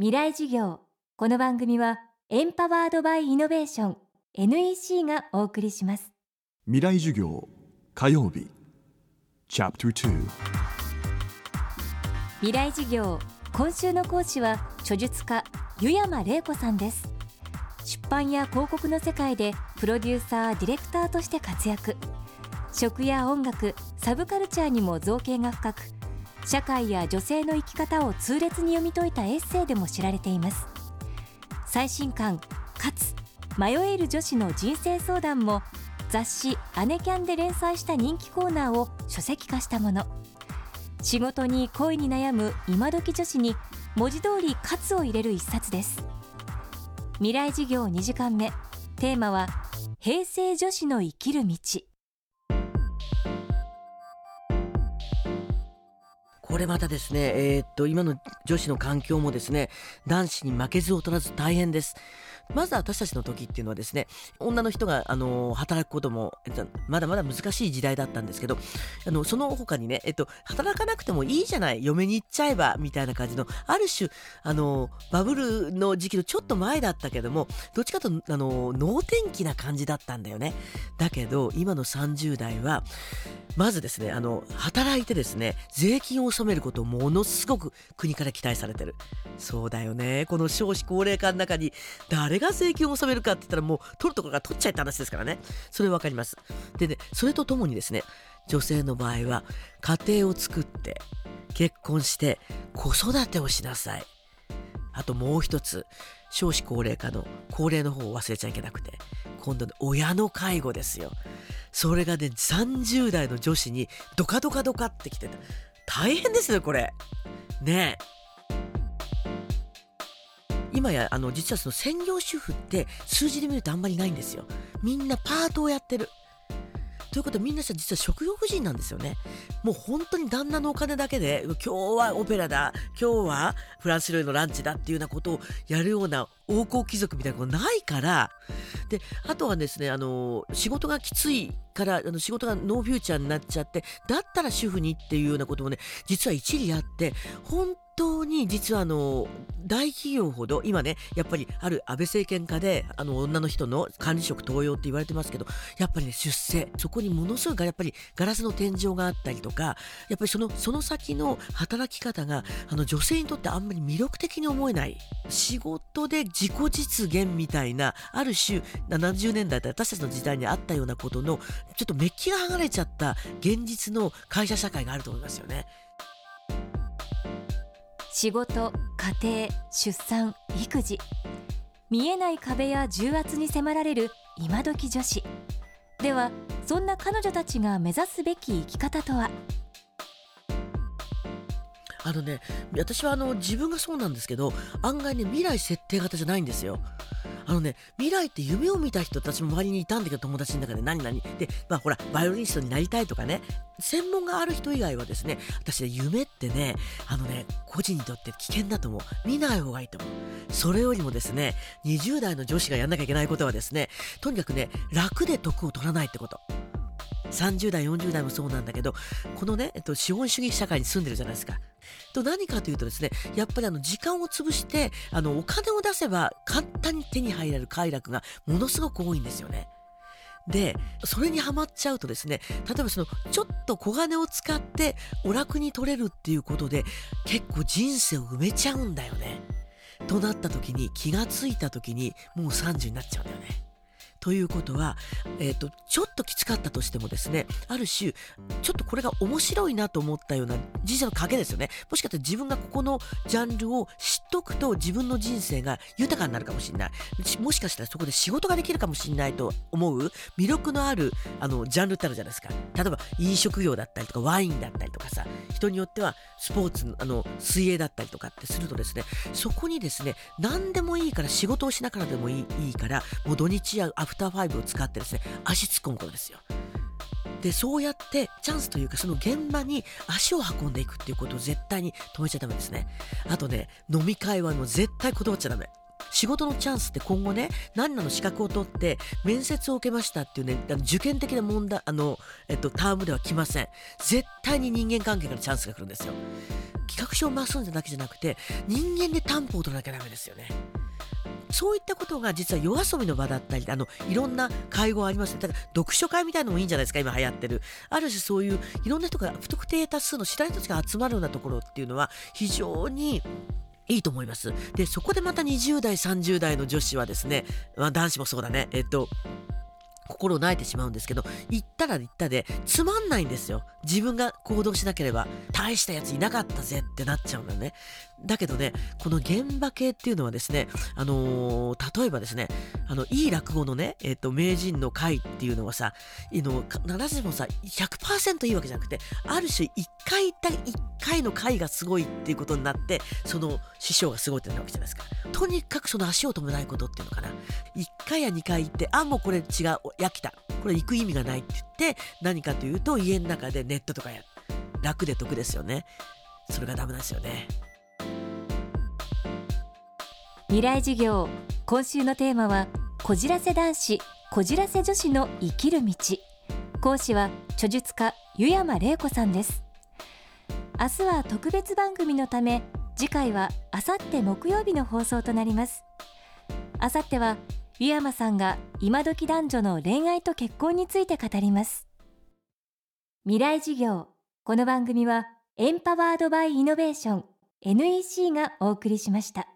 未来授業。この番組はエンパワードバイイノベーション NEC がお送りします。未来授業火曜日チャプター未来授業今週の講師は著述家湯山玲子さんです。出版や広告の世界でプロデューサーディレクターとして活躍。食や音楽サブカルチャーにも造形が深く社会や女性の生き方を痛烈に読み解いたエッセイでも知られています。最新刊「かつ迷える女子の人生相談」も雑誌「アネキャン」で連載した人気コーナーを書籍化したもの。仕事に恋に悩む今時女子に文字通り「喝を入れる一冊です。未来事業2時間目。テーマは平成女子の生きる道。これまたですね、えー、っと、今の女子の環境もですね、男子に負けず劣らず大変です。まず私たちの時っていうのはですね、女の人が、あの、働くことも、まだまだ難しい時代だったんですけど、あの、その他にね、えっと、働かなくてもいいじゃない、嫁に行っちゃえば、みたいな感じの、ある種、あの、バブルの時期のちょっと前だったけども、どっちかと、あの、能天気な感じだったんだよね。だけど、今の30代は、まずですね、あの、働いてですね、税金を納めることをものすごく国から期待されてる。そうだよね。この少子高齢化の中に、誰が税金を納めるかって言ったらもう取るところが取っちゃいって話ですからね。それわかります。でね、それとともにですね、女性の場合は家庭を作って結婚して子育てをしなさい。あともう一つ、少子高齢化の高齢の方を忘れちゃいけなくて、今度の親の介護ですよ。それがね、30代の女子にドカドカドカってきてた。大変ですよ、これ。ねえ。今や、あの、実はその専業主婦って数字で見るとあんまりないんですよ。みんなパートをやってる。ということはみんな実は食欲人なんですよね。もう本当に旦那のお金だけで、今日はオペラだ、今日はフランス料理のランチだっていうようなことをやるような王侯貴族みたいなことないから、で、あとはですね、あの、仕事がきついから、あの仕事がノーフューチャーになっちゃって、だったら主婦にっていうようなこともね、実は一理あって、本当に実はあの大企業ほど今ねやっぱりある安倍政権下であの女の人の管理職登用って言われてますけどやっぱりね出世そこにものすごいやっぱりガラスの天井があったりとかやっぱりそのその先の働き方があの女性にとってあんまり魅力的に思えない仕事で自己実現みたいなある種70年代で私たちの時代にあったようなことのちょっとメッキが剥がれちゃった現実の会社社会があると思いますよね。仕事家庭出産育児。見えない壁や重圧に迫られる今時女子。ではそんな彼女たちが目指すべき生き方とは？あのね私はあの自分がそうなんですけど案外ね未来設定型じゃないんですよ。あのね、未来って夢を見た人たちも周りにいたんだけど、友達の中で何々。で、まあほら、バイオリニストになりたいとかね、専門がある人以外はですね、私ね、夢ってね、あのね、個人にとって危険だと思う。見ない方がいいと思う。それよりもですね、20代の女子がやんなきゃいけないことはですね、とにかくね、楽で得を取らないってこと。30代、40代もそうなんだけど、このね、えっと、資本主義社会に住んでるじゃないですか。と何かというとですね、やっぱりあの、時間を潰して、あの、お金を出せば簡単に手に入れる快楽がものすごく多いんですよね。で、それにはまっちゃうとですね、例えばその、ちょっと小金を使ってお楽に取れるっていうことで、結構人生を埋めちゃうんだよね。となった時に、気がついた時に、もう30になっちゃうんだよね。ということは、え、ー、と、ちょっときつかったとしてもですね、ある種、ちょっとこれが面白いなと思ったような人生の影ですよね。もしかしたら自分がここのジャンルを知っとくと自分の人生が豊かになるかもしれない。もしかしたらそこで仕事ができるかもしれないと思う魅力のある、あの、ジャンルってあるじゃないですか。例えば飲食業だったりとかワインだったりとかさ、人によってはスポーツ、あの、水泳だったりとかってするとですね、そこにですね、何でもいいから仕事をしながらでもいいいいから、もう土日やフターファイブを使ってですね、足突っ込むことですよ。で、そうやってチャンスというかその現場に足を運んでいくっていうことを絶対に止めちゃダメですね。あとね、飲み会はもう絶対断っちゃダメ。仕事のチャンスって今後ね、何らの資格を取って面接を受けましたっていうね、受験的な問題、あの、えっと、タームでは来ません。絶対に人間関係からチャンスが来るんですよ。企画書を回すんじゃだけじゃなくて人間で担保を取らなきゃダメですよね。そういったことが実は夜遊びの場だったりあのいろんな会合ありますねだから読書会みたいなのもいいんじゃないですか今流行ってるある種そういういろんな人が不特定多数の知らない人たちが集まるようなところっていうのは非常にいいと思います。で、そこでまた20代、30代の女子はですね、まあ、男子もそうだね、えっと、心を萎えてしまうんですけど、行ったら行ったで、つまんないんですよ。自分が行動しなければ、大したやついなかったぜってなっちゃうんだね。だけどね、この現場系っていうのはですね、あのー、例えばですね、あの、いい落語のね、えっ、ー、と、名人の会っていうのはさ、いの必ずもさ、100%いいわけじゃなくて、ある種1回行った1回の会がすごいっていうことになって、その師匠がすごいってなるわけじゃないですか。とにかくその足を止めないことっていうのかな。1回や2回行って、あ、もうこれ違う、焼きた。これ行く意味がないって言って、何かというと、家の中でネットとかや楽で得ですよね。それがダメなんですよね。未来授業。今週のテーマはこじらせ男子こじらせ女子の生きる道。講師は著述家湯山玲子さんです。明日は特別番組のため次回はあさって木曜日の放送となります。あさっては湯山さんが今時男女の恋愛と結婚について語ります。未来授業。この番組はエンパワードバイイノベーション NEC がお送りしました。